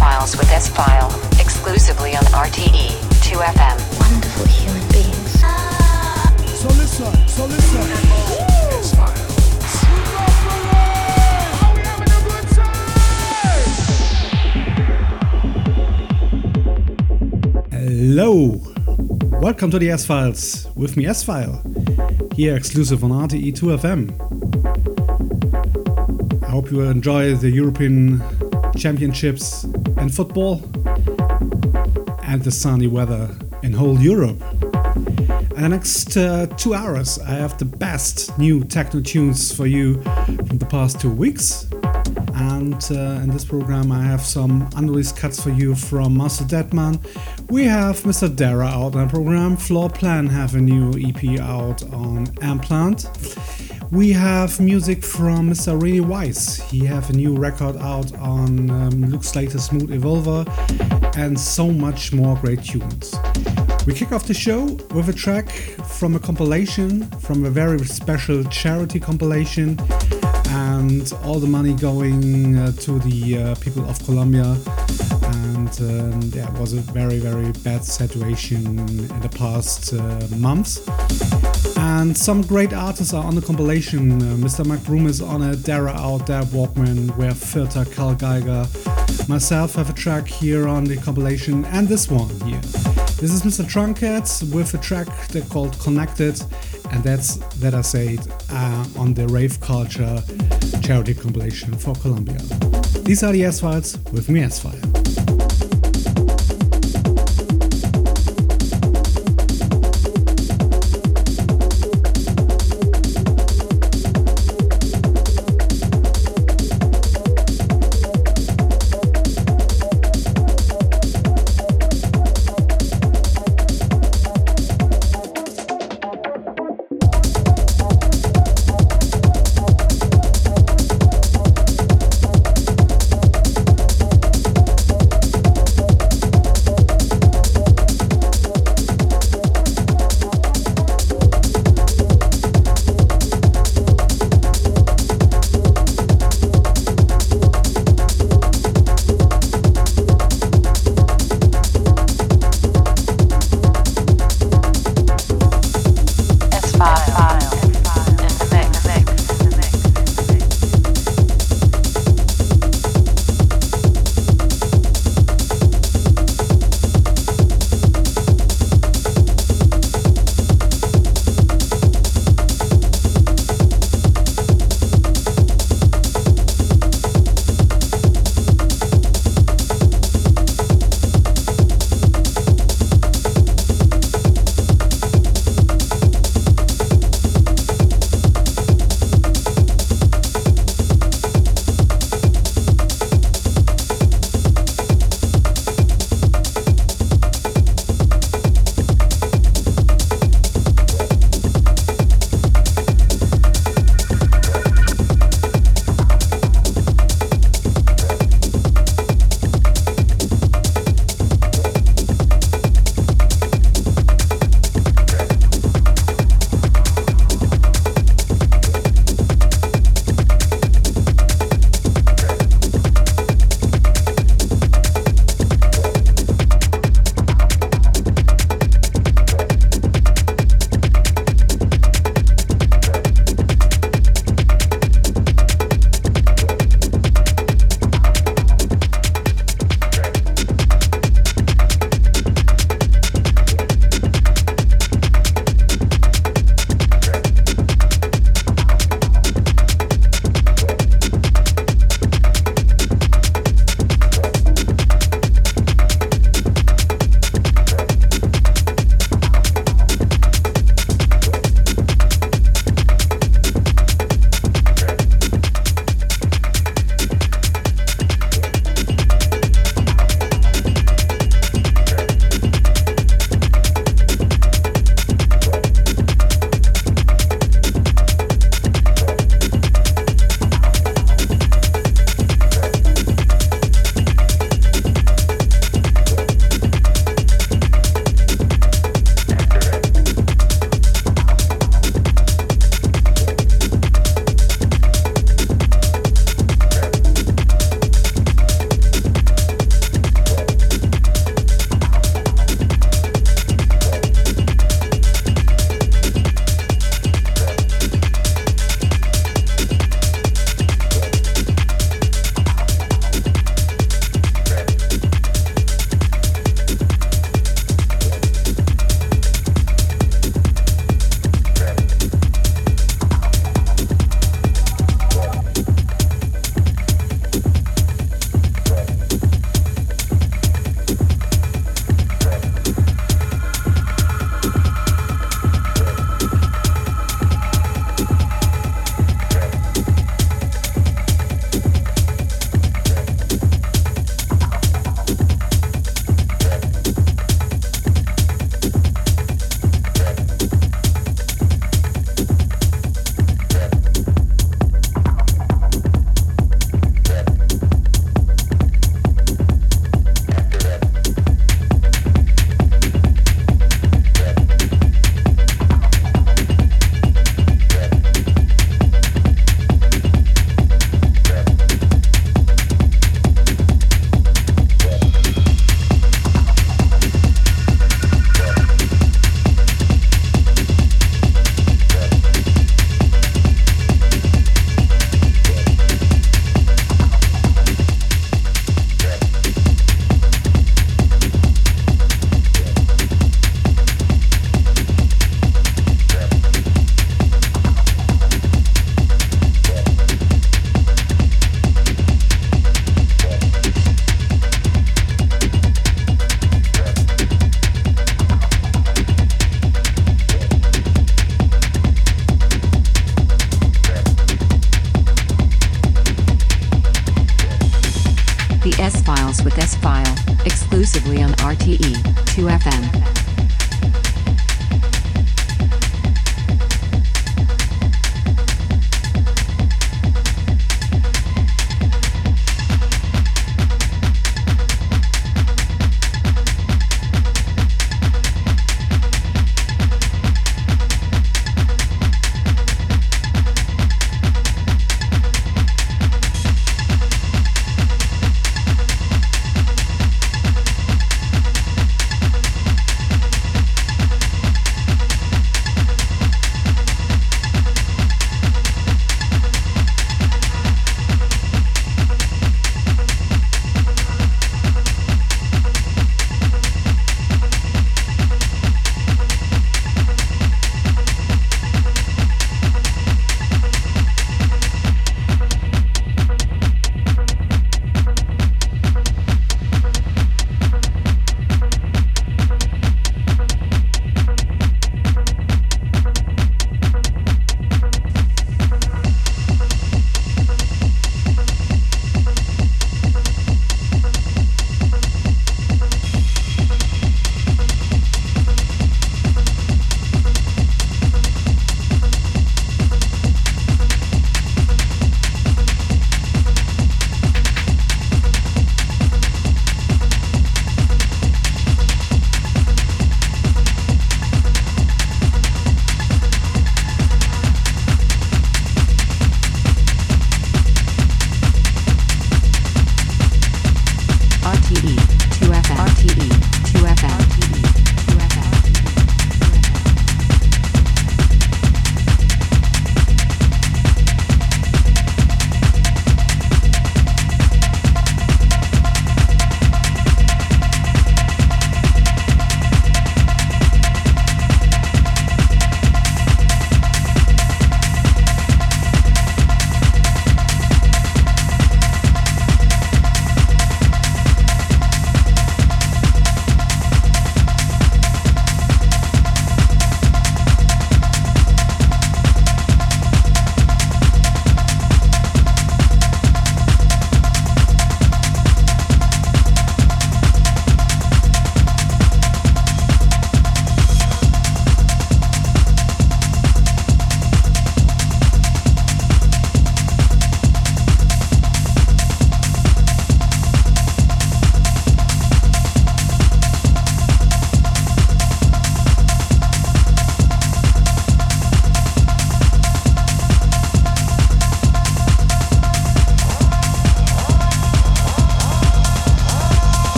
S-Files with S-File, exclusively on RTE 2FM. Wonderful human beings. So listen, so listen. Hello, welcome to the S Files with me, S File, here exclusive on RTE 2FM. I hope you enjoy the European Championships in football and the sunny weather in whole Europe. In the next uh, two hours, I have the best new techno tunes for you from the past two weeks. And uh, in this program, I have some unreleased cuts for you from Master Deadman. We have Mr. Dara out on the program. Floorplan have a new EP out on M-Plant. We have music from Mr. Rene Wise. He have a new record out on um, Luke Slater's Mote-Evolver and so much more great tunes. We kick off the show with a track from a compilation, from a very special charity compilation, and all the money going uh, to the uh, people of Colombia. And um, yeah, it was a very, very bad situation in the past uh, months. And some great artists are on the compilation. Uh, Mr. Broom is on it, Dara out there, Walkman, Where Filter, Carl Geiger. Myself have a track here on the compilation, and this one here. This is Mr. Truncate with a track they called Connected, and that's that I said uh, on the Rave Culture charity compilation for Colombia. These are the S Files with me, S File.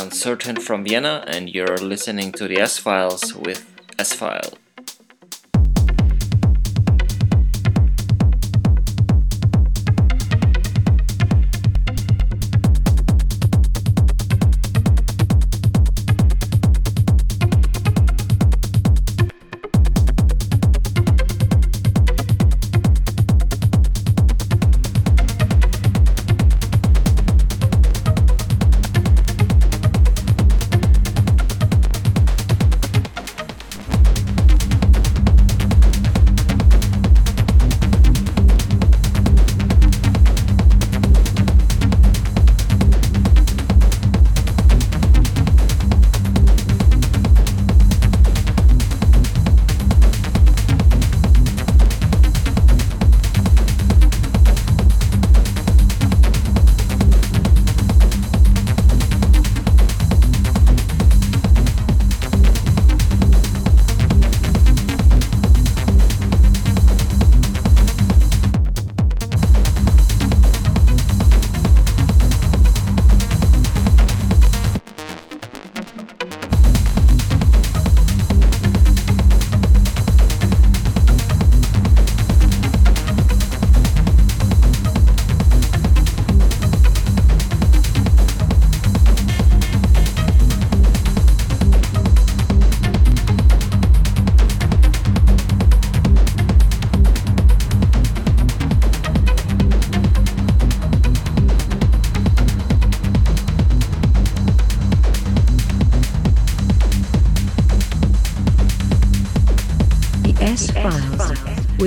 Uncertain from Vienna, and you're listening to the S Files with S File.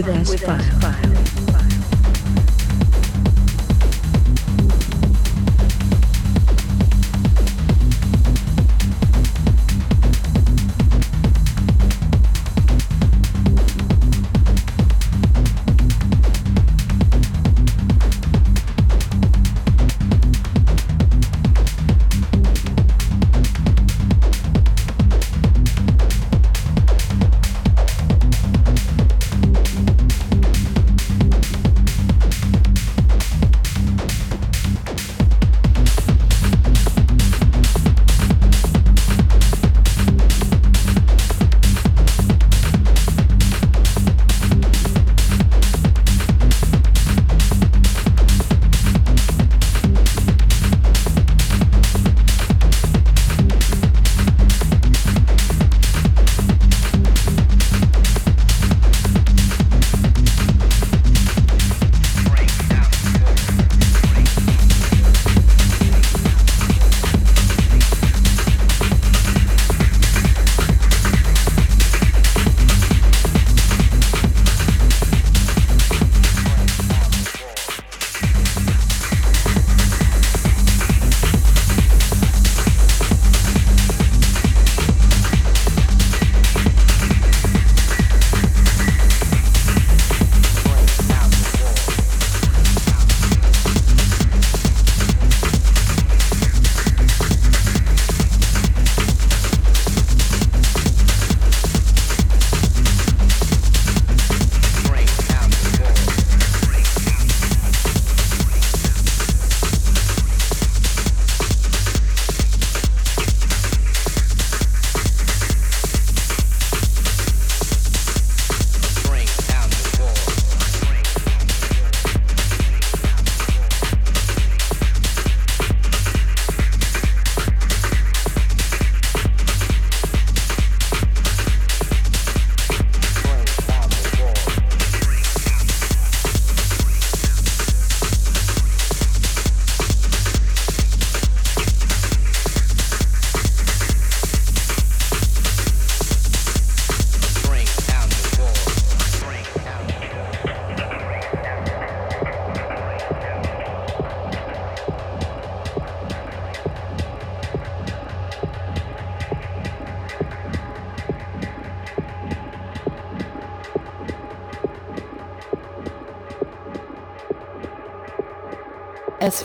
With S-Files.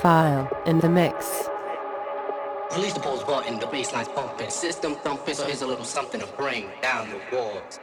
S-File in the mix. Release the pumping, system thumping, so here's a little something to bring down the walls.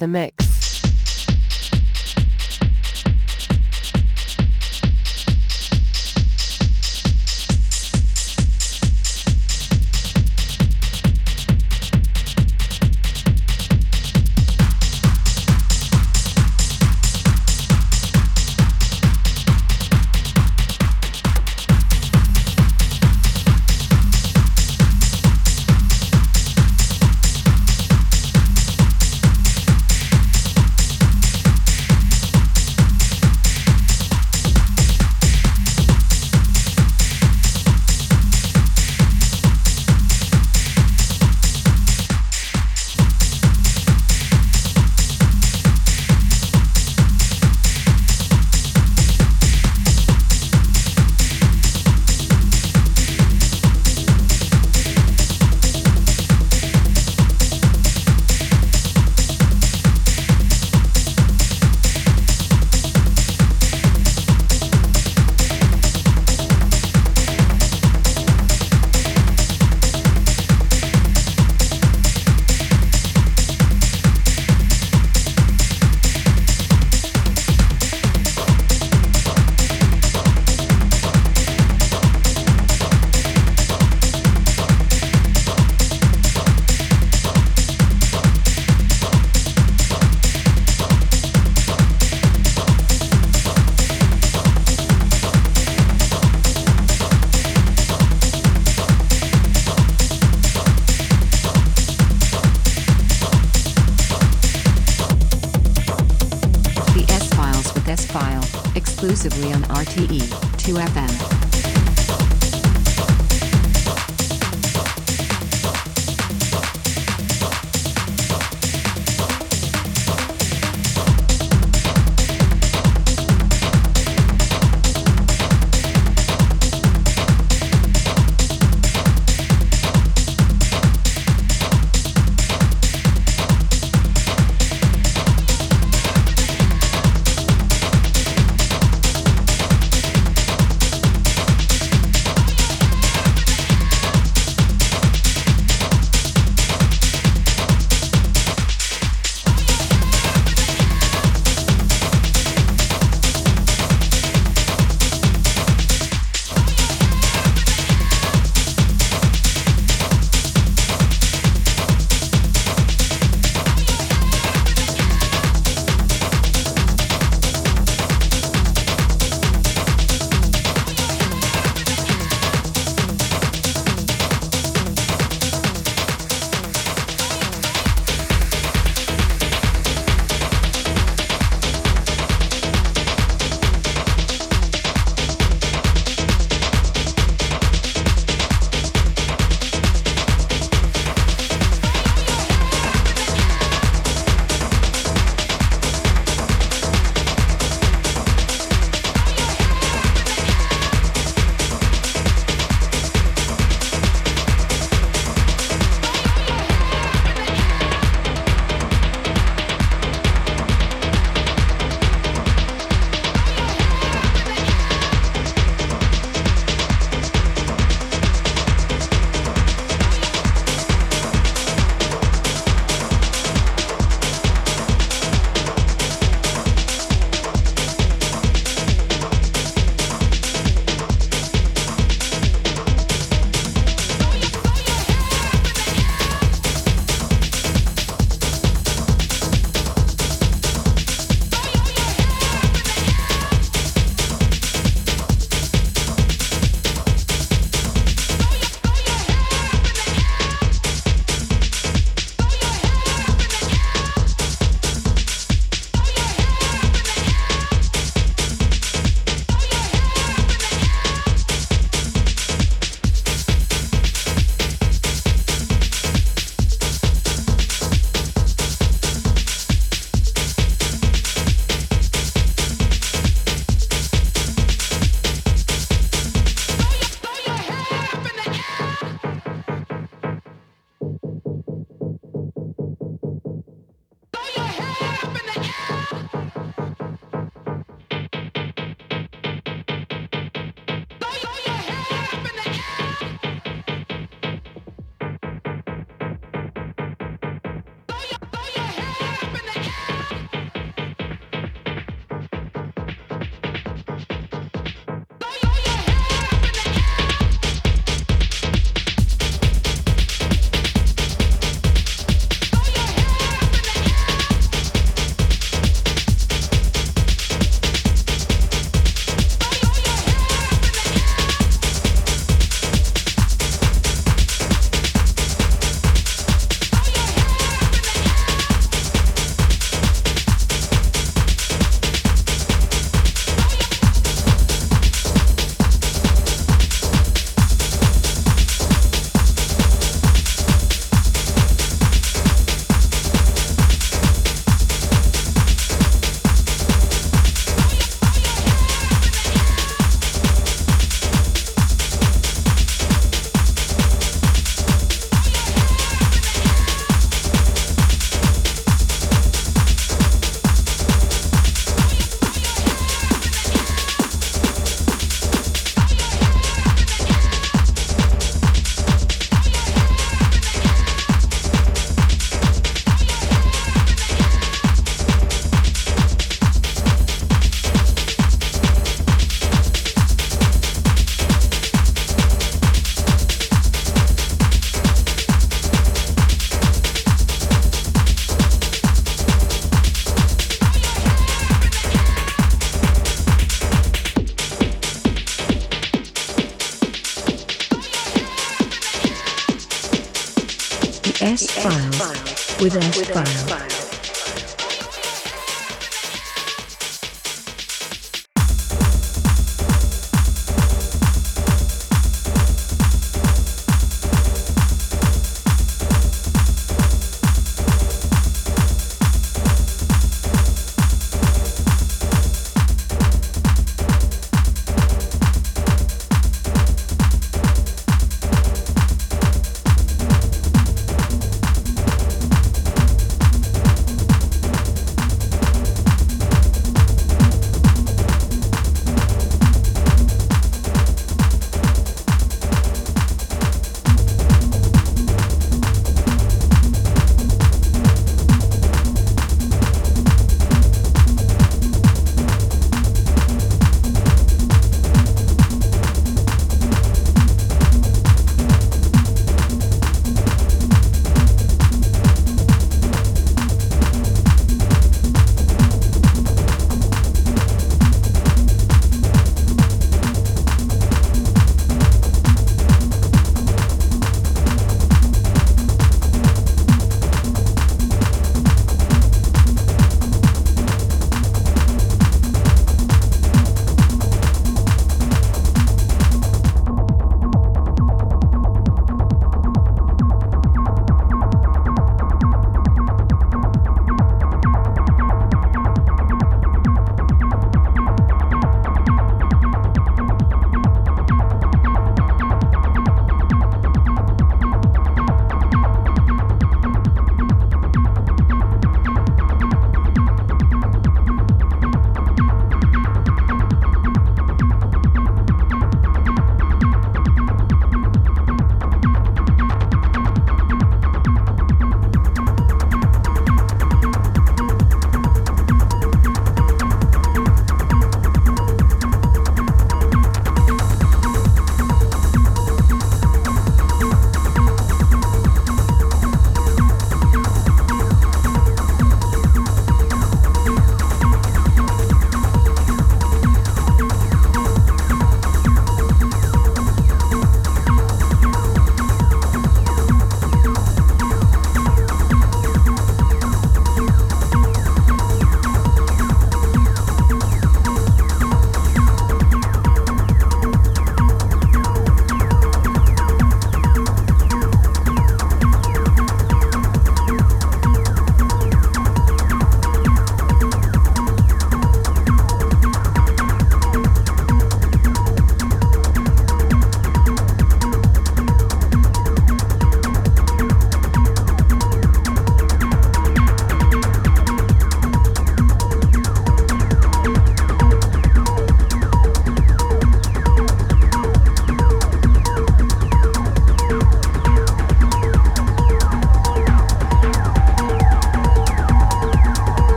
The mix. Exclusively on RTE 2FM.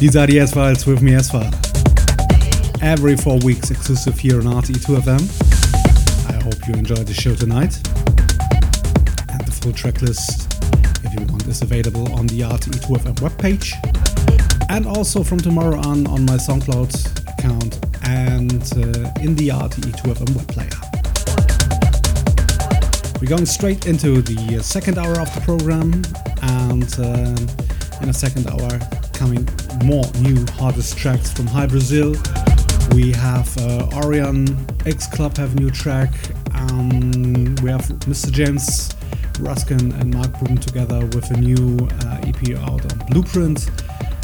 These are the S Files with me, S File. Every four weeks exclusive here on RTE2FM. I hope you enjoyed the show tonight. And the full track list, if you want, is available on the RTE2FM webpage. And also from tomorrow on on my SoundCloud account and uh, in the RTE2FM web player. We're going straight into the uh, second hour of the program, and uh, in a second hour, coming more new hardest tracks from High Brazil. We have uh, Orion X Club have new track. Um, we have Mr. James Ruskin and Mark Broom together with a new uh, EP out on Blueprint,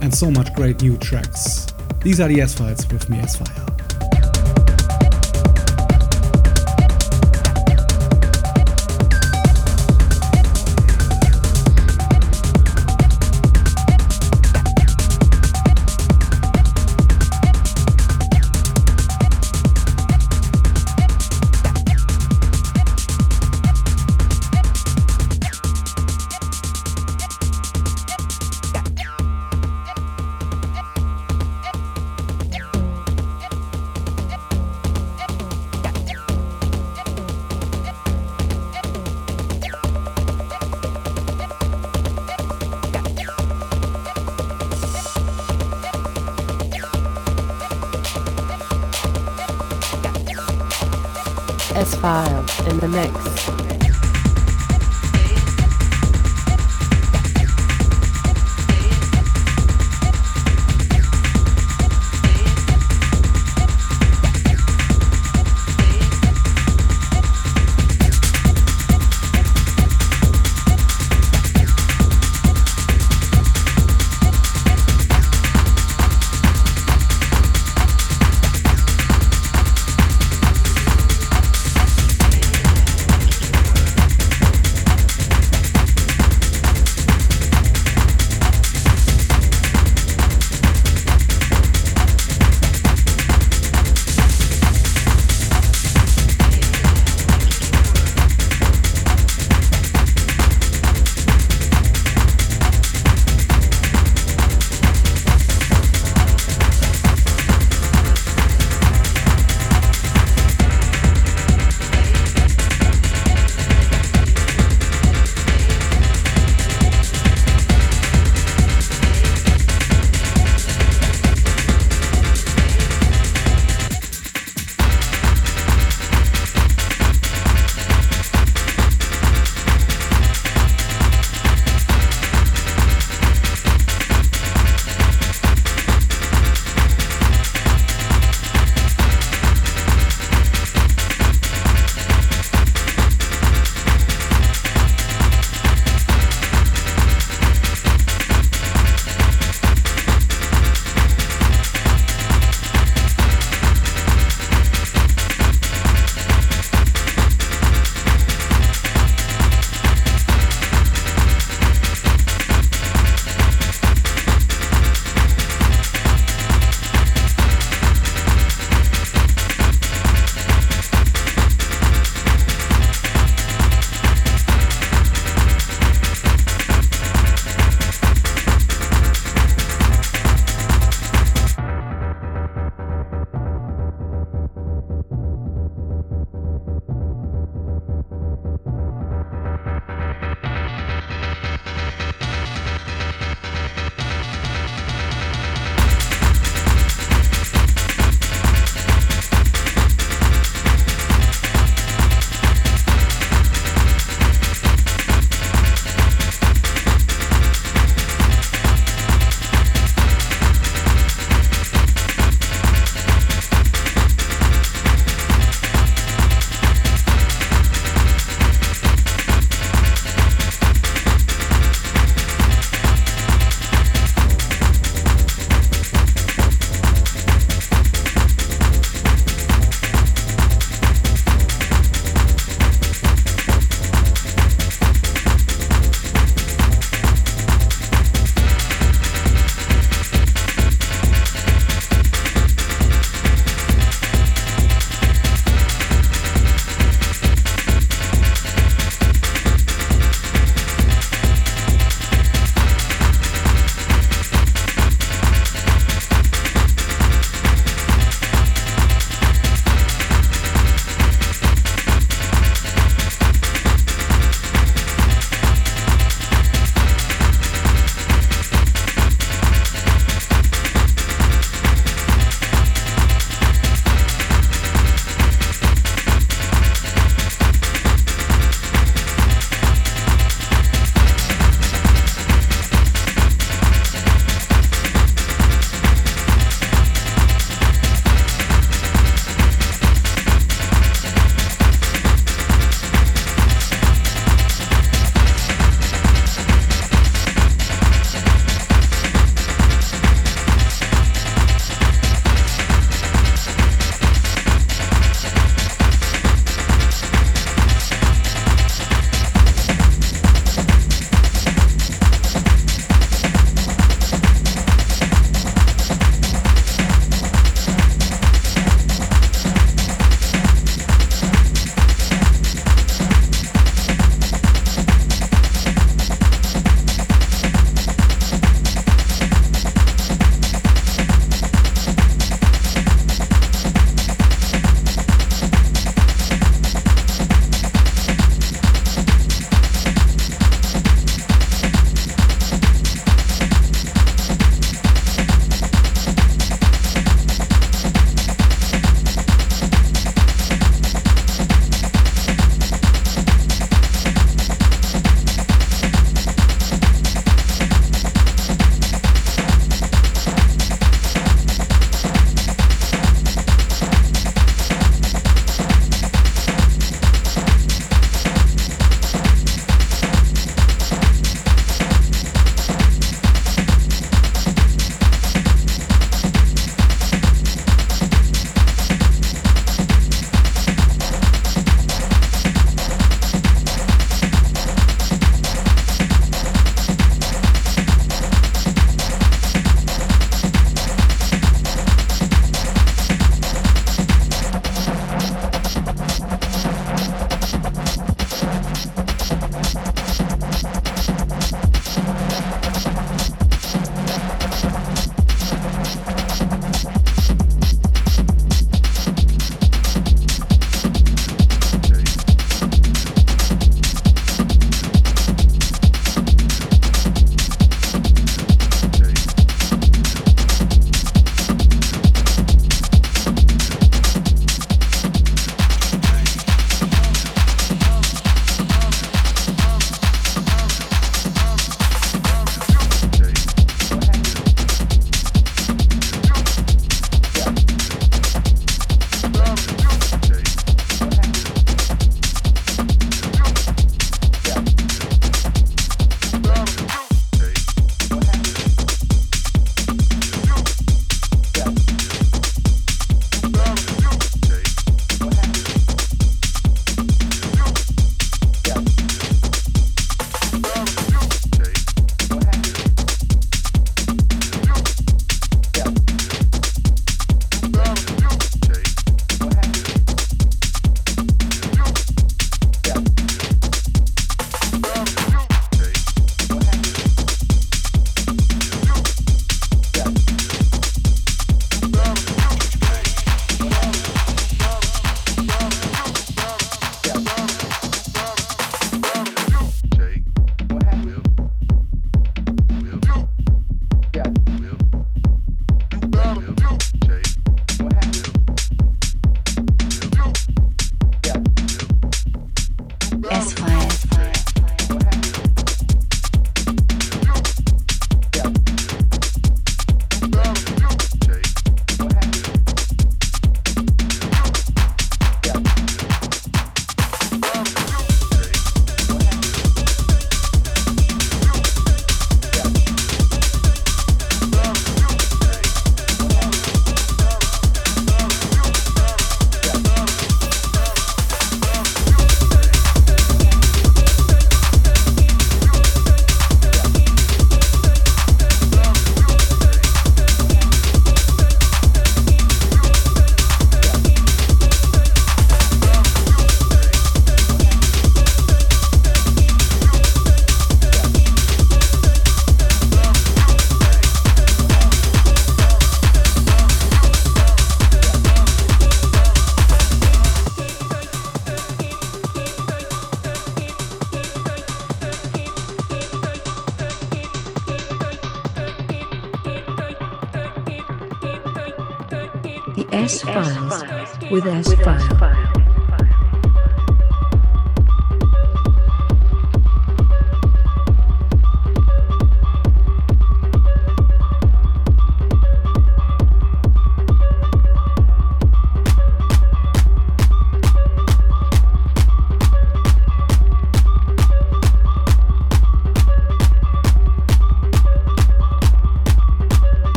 and so much great new tracks. These are the S Files with me, S File.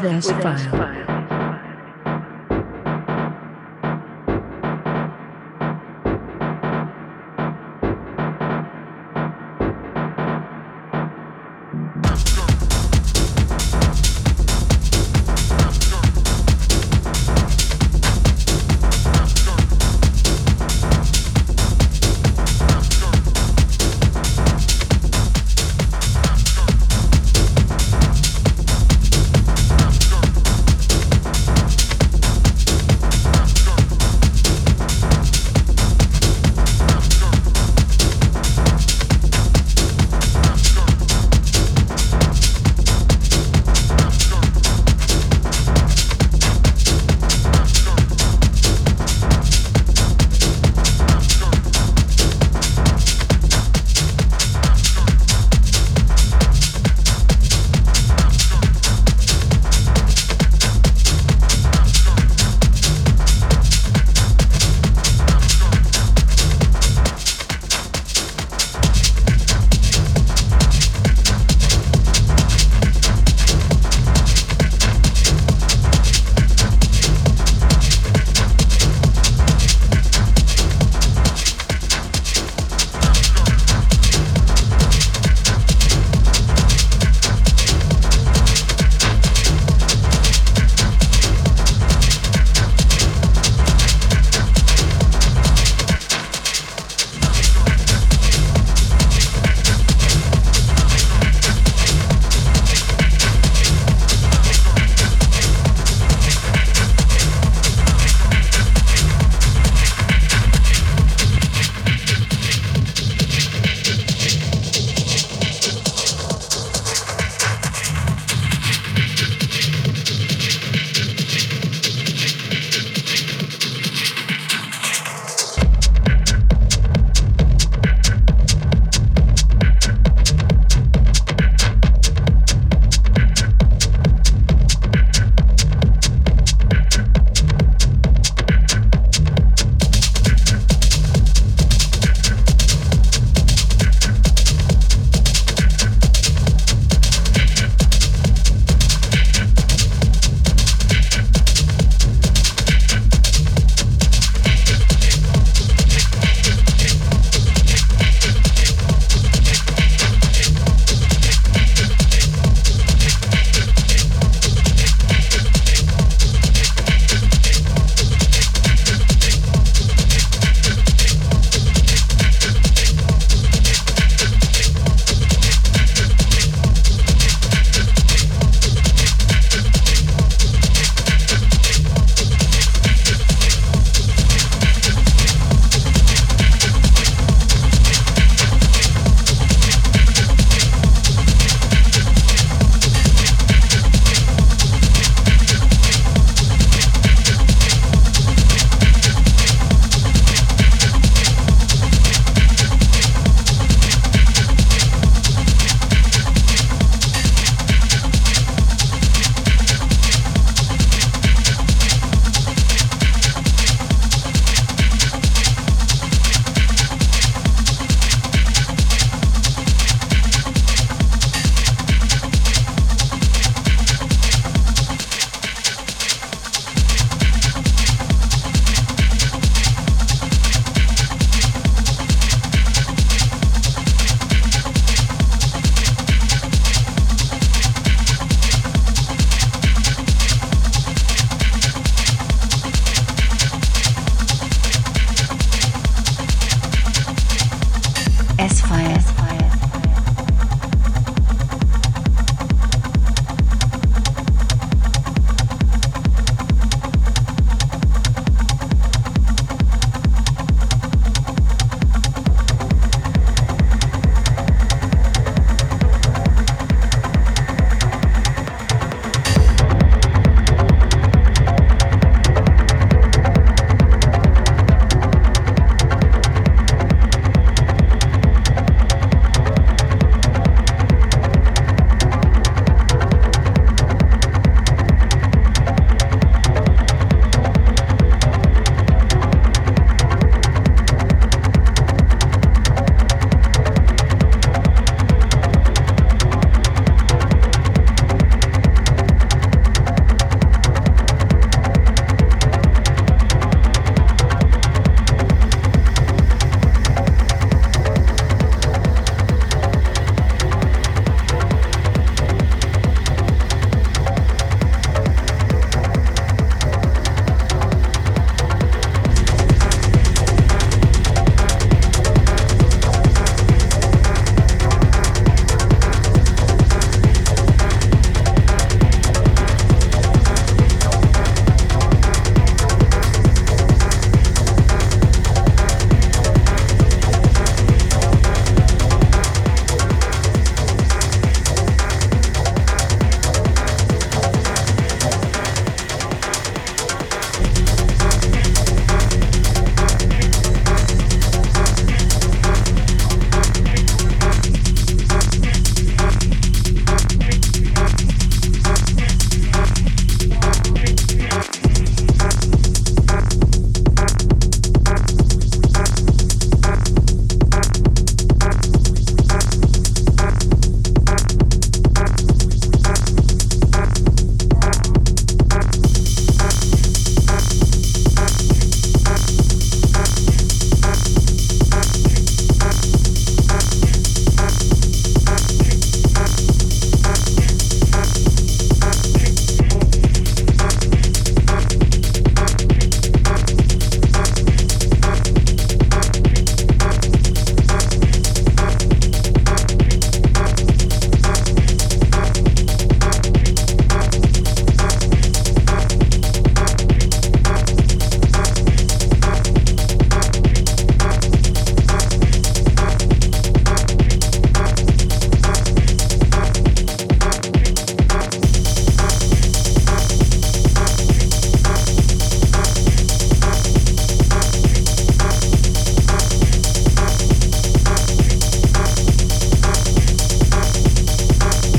With S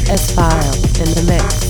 S-File in the mix.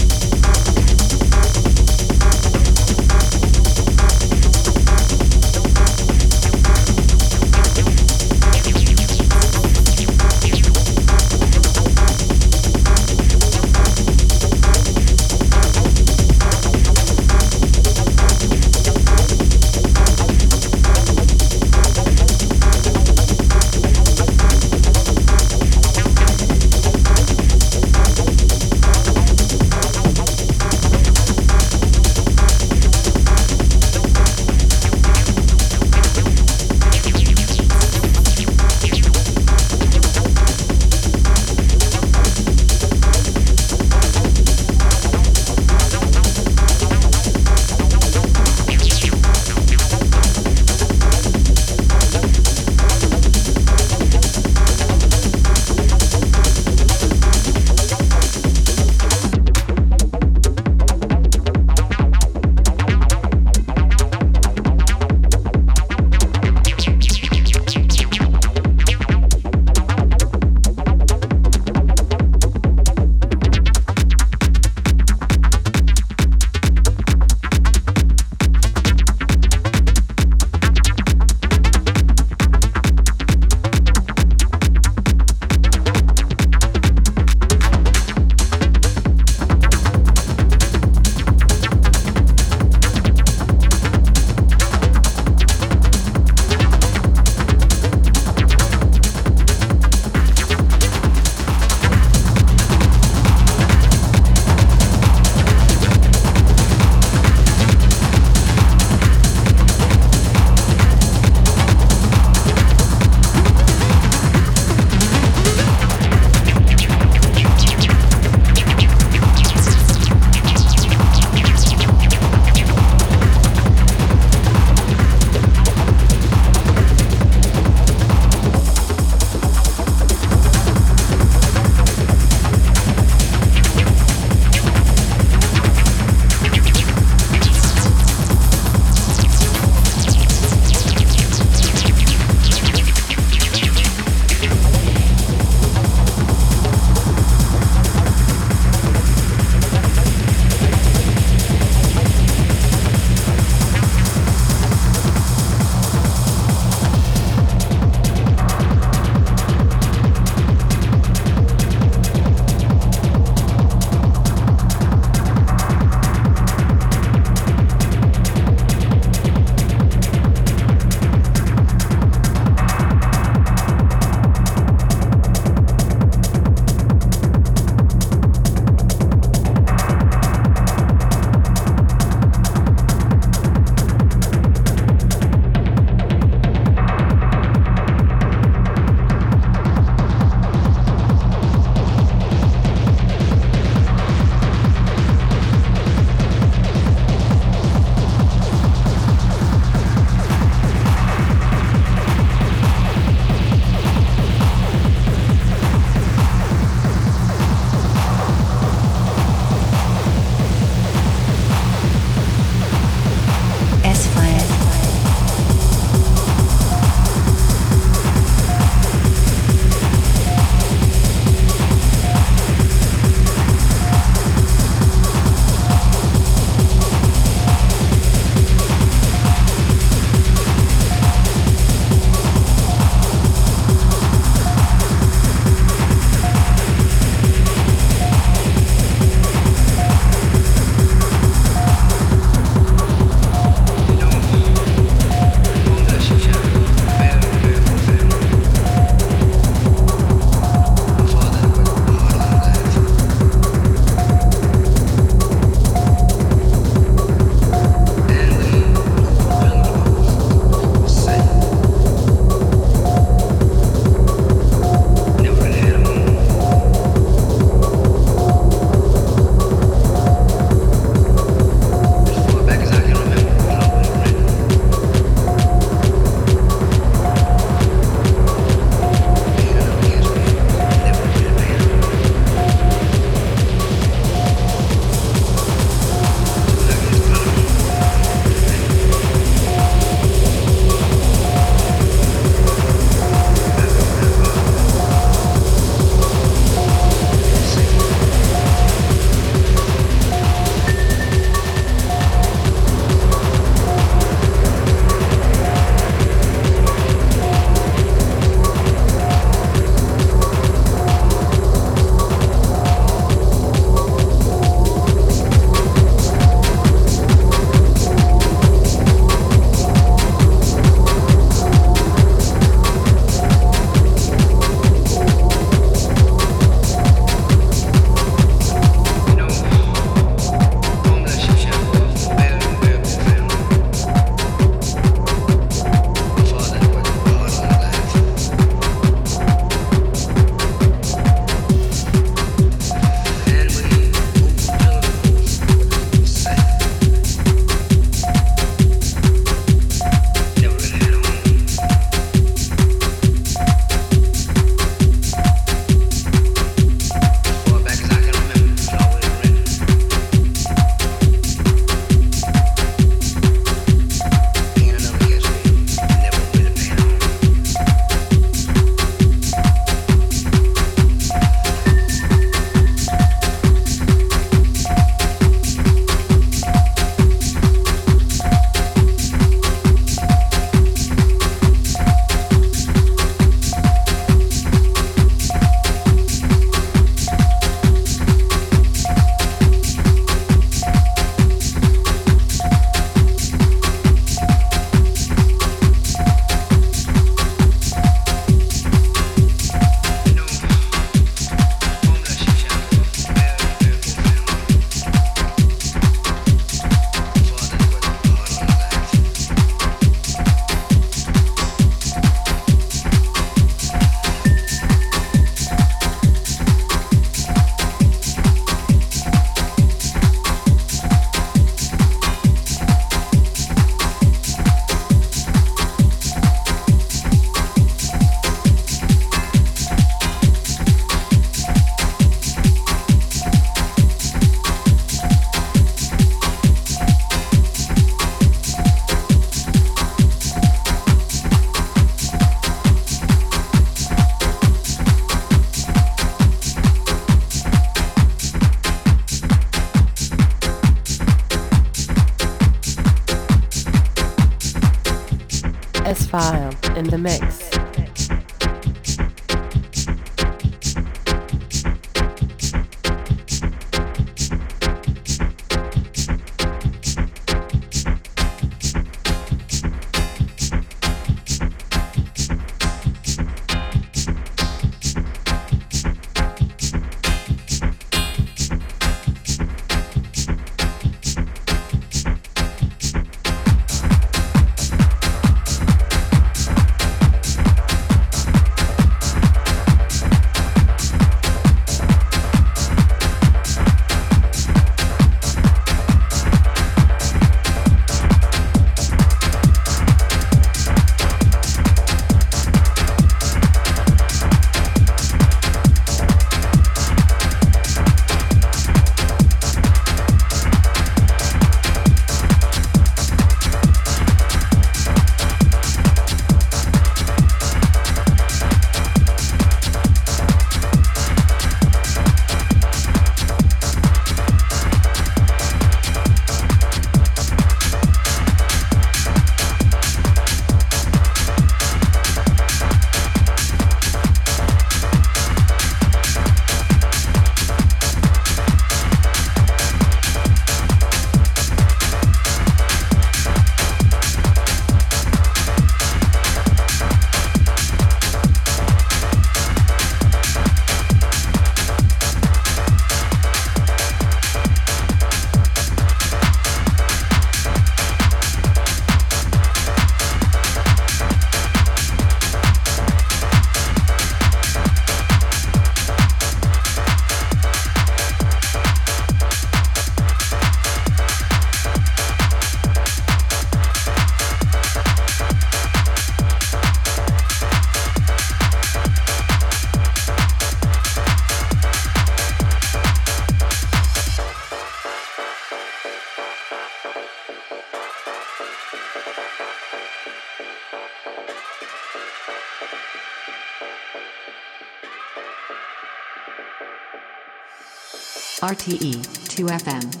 RTE 2FM.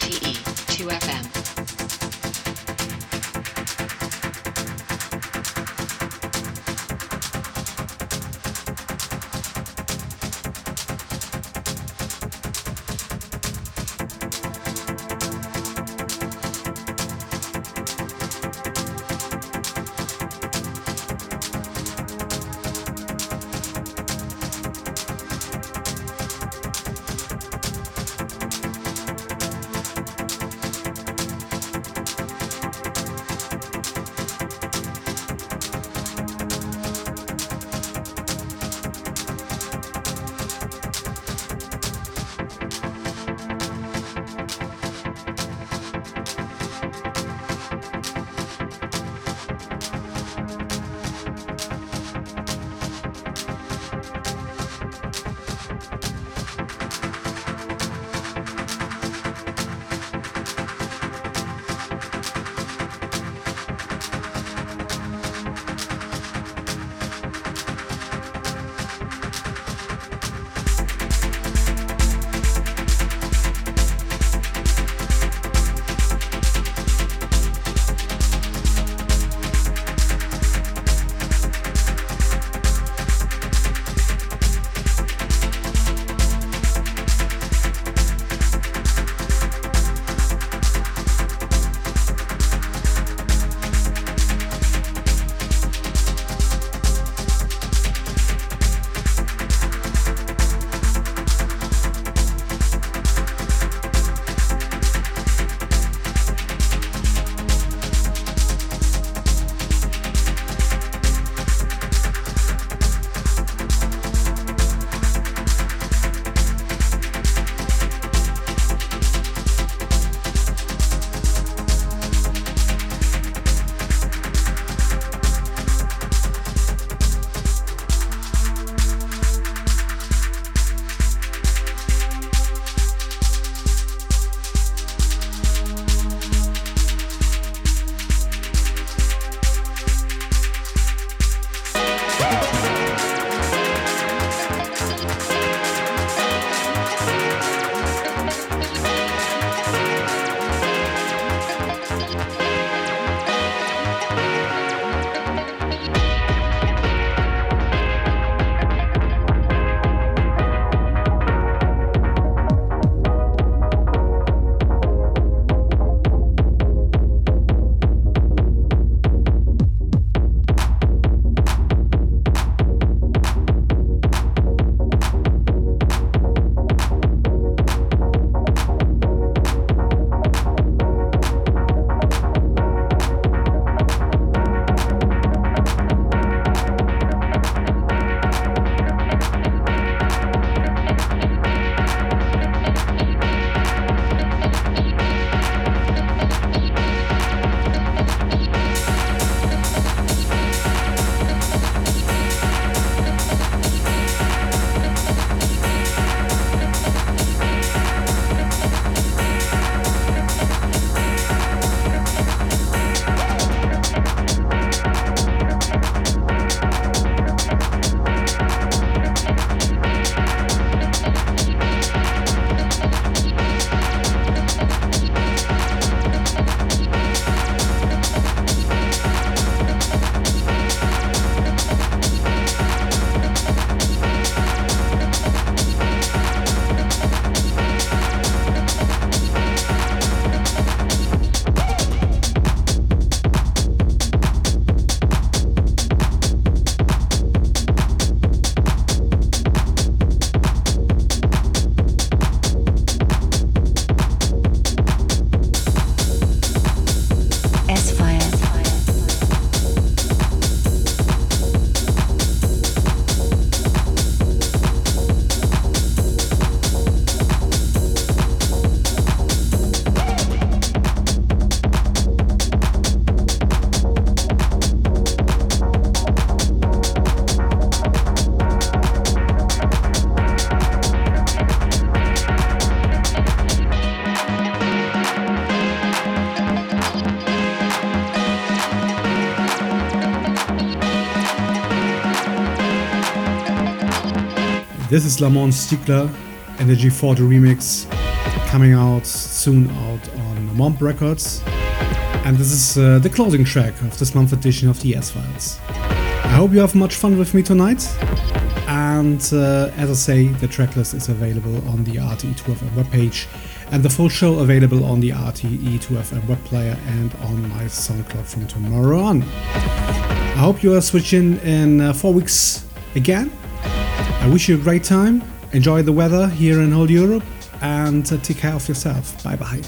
RTE. This is Lamont Stiegler and the G40 remix coming out soon out on Momp Records. And this is uh, the closing track of this month's edition of the S Files. I hope you have much fun with me tonight. And uh, as I say, the tracklist is available on the RTE2FM webpage, and the full show available on the RTE2FM web player and on my SoundCloud from tomorrow on. I hope you are switching in uh, four weeks again. I wish you a great time. Enjoy the weather here in whole Europe, and uh, take care of yourself. Bye bye.